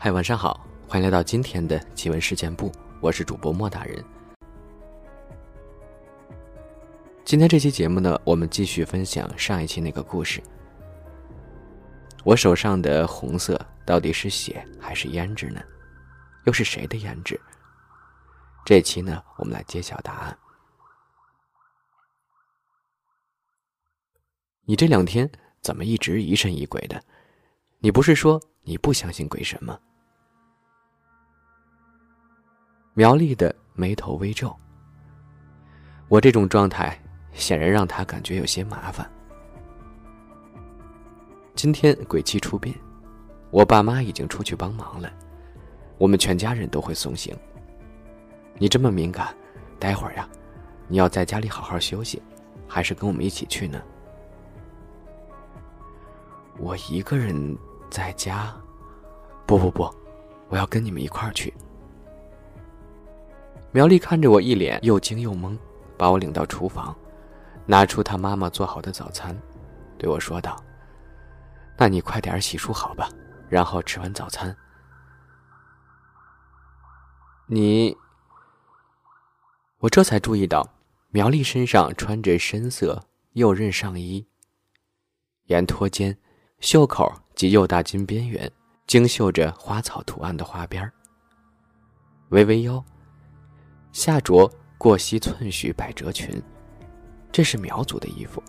嗨，晚上好，欢迎来到今天的奇闻事件部，我是主播莫大人。今天这期节目呢，我们继续分享上一期那个故事。我手上的红色到底是血还是胭脂呢？又是谁的胭脂？这期呢，我们来揭晓答案。你这两天怎么一直疑神疑鬼的？你不是说你不相信鬼神吗？苗栗的眉头微皱。我这种状态显然让他感觉有些麻烦。今天鬼气出殡，我爸妈已经出去帮忙了，我们全家人都会送行。你这么敏感，待会儿呀，你要在家里好好休息，还是跟我们一起去呢？我一个人在家，不不不，我要跟你们一块儿去。苗丽看着我，一脸又惊又懵，把我领到厨房，拿出她妈妈做好的早餐，对我说道：“那你快点洗漱好吧，然后吃完早餐。”你，我这才注意到，苗丽身上穿着深色右衽上衣，沿脱肩，袖口及右大襟边缘，精绣着花草图案的花边微微腰。下着过膝寸许百褶裙，这是苗族的衣服。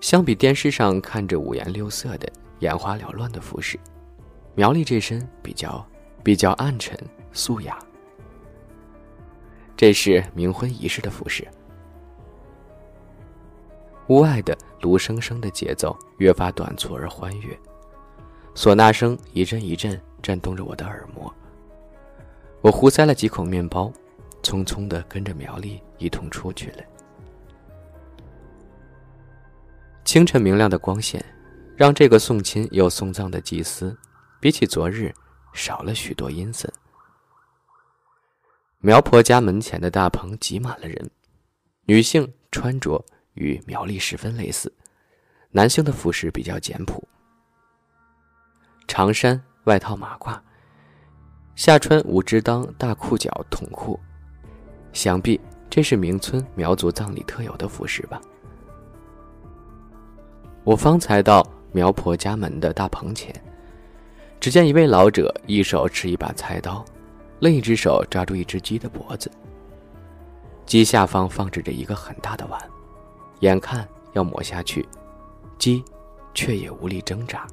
相比电视上看着五颜六色的、眼花缭乱的服饰，苗丽这身比较比较暗沉素雅。这是冥婚仪式的服饰。屋外的芦笙声的节奏越发短促而欢悦，唢呐声一阵一阵震动着我的耳膜。我胡塞了几口面包。匆匆的跟着苗丽一同出去了。清晨明亮的光线，让这个送亲又送葬的祭司，比起昨日少了许多阴森。苗婆家门前的大棚挤满了人，女性穿着与苗栗十分类似，男性的服饰比较简朴，长衫外套马褂，下穿五支裆大裤脚筒裤。想必这是明村苗族葬礼特有的服饰吧。我方才到苗婆家门的大棚前，只见一位老者一手持一把菜刀，另一只手抓住一只鸡的脖子。鸡下方放置着一个很大的碗，眼看要抹下去，鸡却也无力挣扎。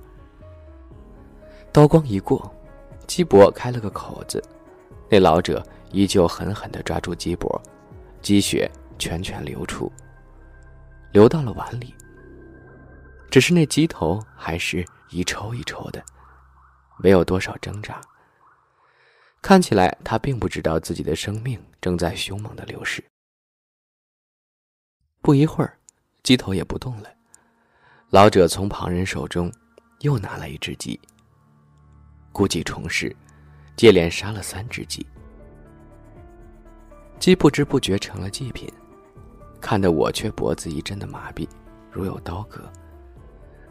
刀光一过，鸡脖开了个口子，那老者。依旧狠狠地抓住鸡脖，鸡血全全流出，流到了碗里。只是那鸡头还是一抽一抽的，没有多少挣扎。看起来他并不知道自己的生命正在凶猛的流逝。不一会儿，鸡头也不动了。老者从旁人手中又拿来一只鸡，故技重施，接连杀了三只鸡。鸡不知不觉成了祭品，看得我却脖子一阵的麻痹，如有刀割。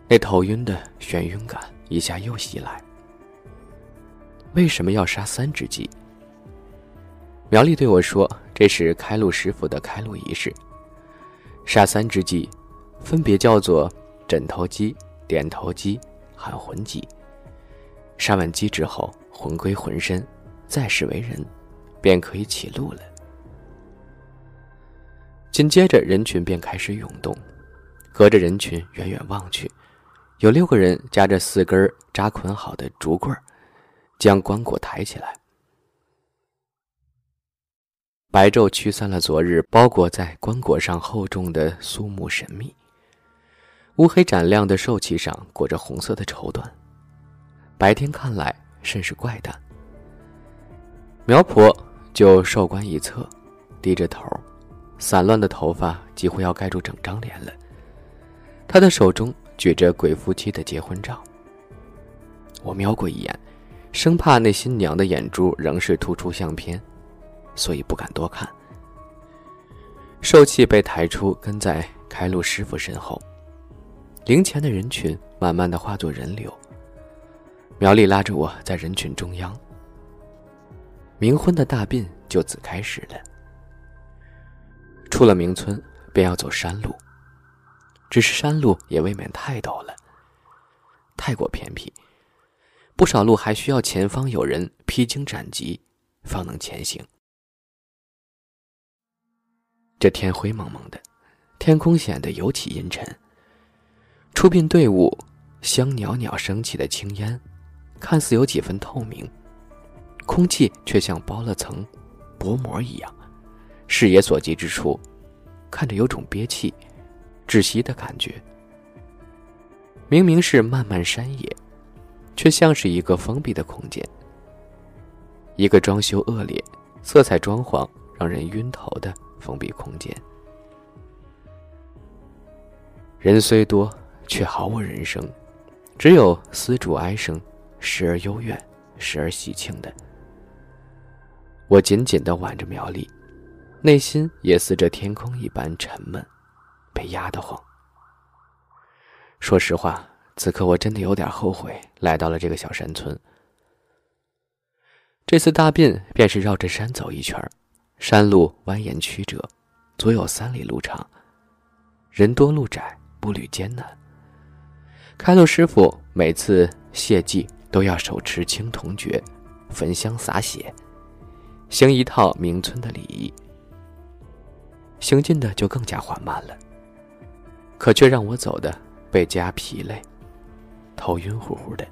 那头晕的眩晕感一下又袭来。为什么要杀三只鸡？苗栗对我说：“这是开路师傅的开路仪式。杀三只鸡，分别叫做枕头鸡、点头鸡、喊魂鸡。杀完鸡之后，魂归魂身，再世为人，便可以起路了。”紧接着，人群便开始涌动。隔着人群远远望去，有六个人夹着四根扎捆好的竹棍将棺椁抬起来。白昼驱散了昨日包裹在棺椁上厚重的肃穆神秘。乌黑斩亮的兽器上裹着红色的绸缎，白天看来甚是怪诞。苗婆就寿棺一侧，低着头。散乱的头发几乎要盖住整张脸了。他的手中举着鬼夫妻的结婚照。我瞄过一眼，生怕那新娘的眼珠仍是突出相片，所以不敢多看。受气被抬出，跟在开路师傅身后。灵前的人群慢慢的化作人流。苗丽拉着我在人群中央。冥婚的大殡就此开始了。出了明村，便要走山路。只是山路也未免太陡了，太过偏僻，不少路还需要前方有人披荆斩棘，方能前行。这天灰蒙蒙的，天空显得尤其阴沉。出殡队伍香袅袅升起的青烟，看似有几分透明，空气却像包了层薄膜一样，视野所及之处，看着有种憋气。窒息的感觉。明明是漫漫山野，却像是一个封闭的空间。一个装修恶劣、色彩装潢让人晕头的封闭空间。人虽多，却毫无人声，只有丝竹哀声，时而幽怨，时而喜庆的。我紧紧的挽着苗栗，内心也似这天空一般沉闷。被压得慌。说实话，此刻我真的有点后悔来到了这个小山村。这次大病便是绕着山走一圈山路蜿蜒曲折，足有三里路长，人多路窄，步履艰难。开路师傅每次谢祭都要手持青铜爵，焚香洒血，行一套明村的礼仪，行进的就更加缓慢了。可却让我走的倍加疲累，头晕乎乎的。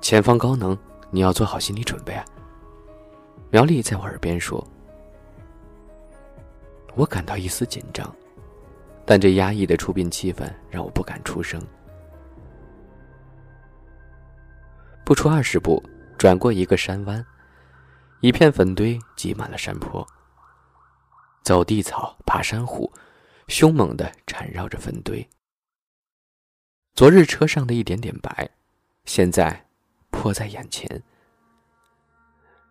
前方高能，你要做好心理准备啊！苗丽在我耳边说。我感到一丝紧张，但这压抑的出殡气氛让我不敢出声。不出二十步，转过一个山弯，一片坟堆挤满了山坡。走地草，爬山虎，凶猛的缠绕着坟堆。昨日车上的一点点白，现在泼在眼前。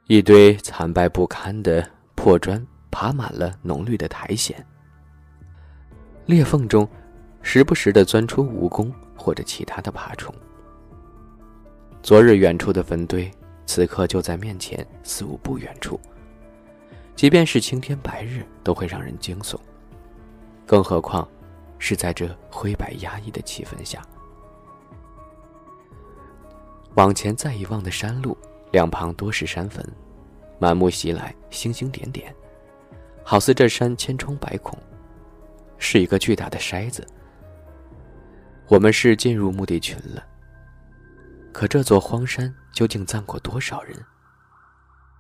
一堆残败不堪的破砖爬满了浓绿的苔藓，裂缝中时不时的钻出蜈蚣或者其他的爬虫。昨日远处的坟堆，此刻就在面前四五步远处。即便是青天白日，都会让人惊悚，更何况是在这灰白压抑的气氛下。往前再一望的山路，两旁多是山坟，满目袭来，星星点点，好似这山千疮百孔，是一个巨大的筛子。我们是进入墓地群了，可这座荒山究竟葬过多少人？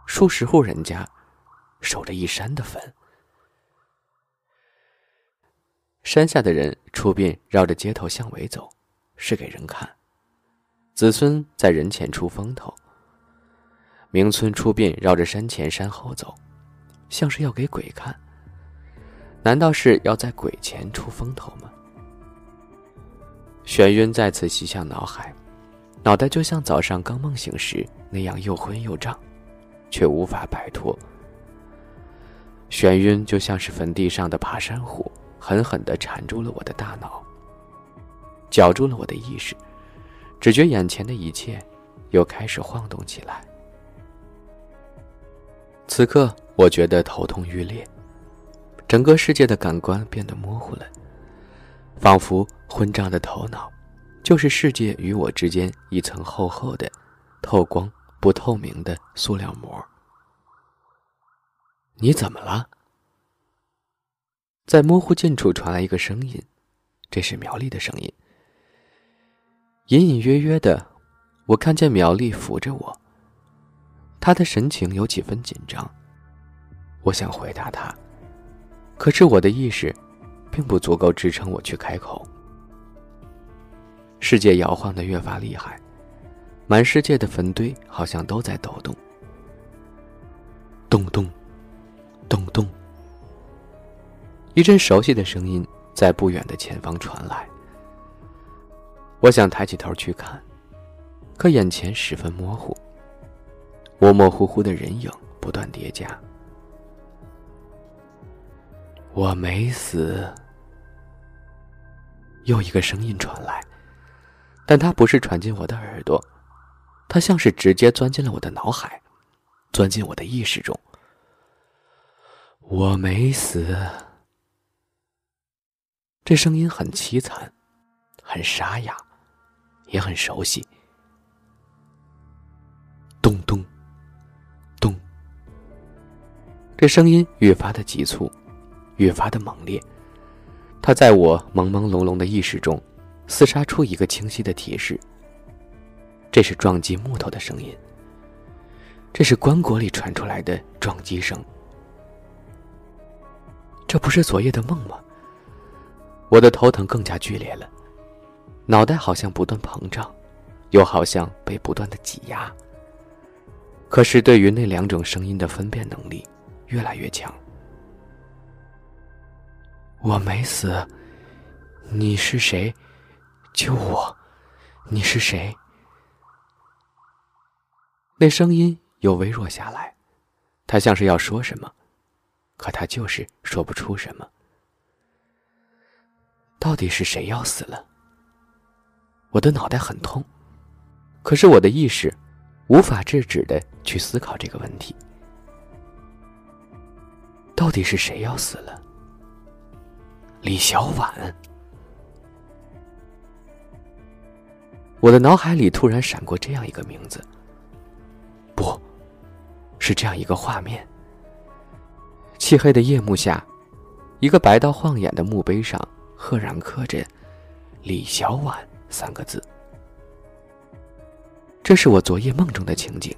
数十户人家。守着一山的坟，山下的人出殡，绕着街头巷尾走，是给人看；子孙在人前出风头。明村出殡，绕着山前山后走，像是要给鬼看。难道是要在鬼前出风头吗？眩晕再次袭向脑海，脑袋就像早上刚梦醒时那样又昏又胀，却无法摆脱。眩晕就像是坟地上的爬山虎，狠狠地缠住了我的大脑，绞住了我的意识，只觉眼前的一切又开始晃动起来。此刻，我觉得头痛欲裂，整个世界的感官变得模糊了，仿佛昏胀的头脑就是世界与我之间一层厚厚的、透光不透明的塑料膜。你怎么了？在模糊近处传来一个声音，这是苗栗的声音。隐隐约约的，我看见苗栗扶着我，他的神情有几分紧张。我想回答他，可是我的意识并不足够支撑我去开口。世界摇晃的越发厉害，满世界的坟堆好像都在抖动，咚咚。咚咚！一阵熟悉的声音在不远的前方传来。我想抬起头去看，可眼前十分模糊，模模糊糊的人影不断叠加。我没死。又一个声音传来，但它不是传进我的耳朵，它像是直接钻进了我的脑海，钻进我的意识中。我没死。这声音很凄惨，很沙哑，也很熟悉。咚咚咚，这声音越发的急促，越发的猛烈。它在我朦朦胧胧的意识中，厮杀出一个清晰的提示：这是撞击木头的声音。这是棺椁里传出来的撞击声。这不是昨夜的梦吗？我的头疼更加剧烈了，脑袋好像不断膨胀，又好像被不断的挤压。可是对于那两种声音的分辨能力越来越强。我没死，你是谁？救我！你是谁？那声音又微弱下来，他像是要说什么，可他就是说不出什么。到底是谁要死了？我的脑袋很痛，可是我的意识无法制止的去思考这个问题：到底是谁要死了？李小婉，我的脑海里突然闪过这样一个名字，不，是这样一个画面：漆黑的夜幕下，一个白到晃眼的墓碑上，赫然刻着“李小婉”三个字。这是我昨夜梦中的情景。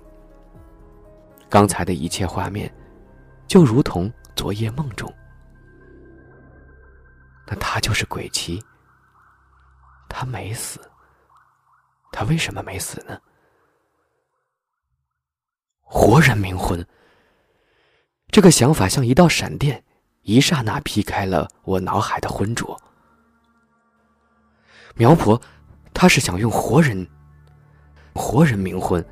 刚才的一切画面，就如同昨夜梦中。那他就是鬼妻。他没死。他为什么没死呢？活人冥婚。这个想法像一道闪电，一刹那劈开了我脑海的浑浊。苗婆，他是想用活人，活人冥婚。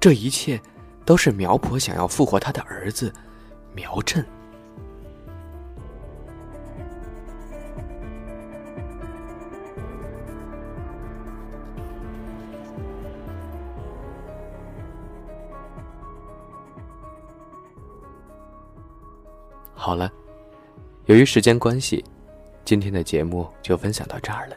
这一切，都是苗婆想要复活她的儿子，苗振。好了，由于时间关系，今天的节目就分享到这儿了。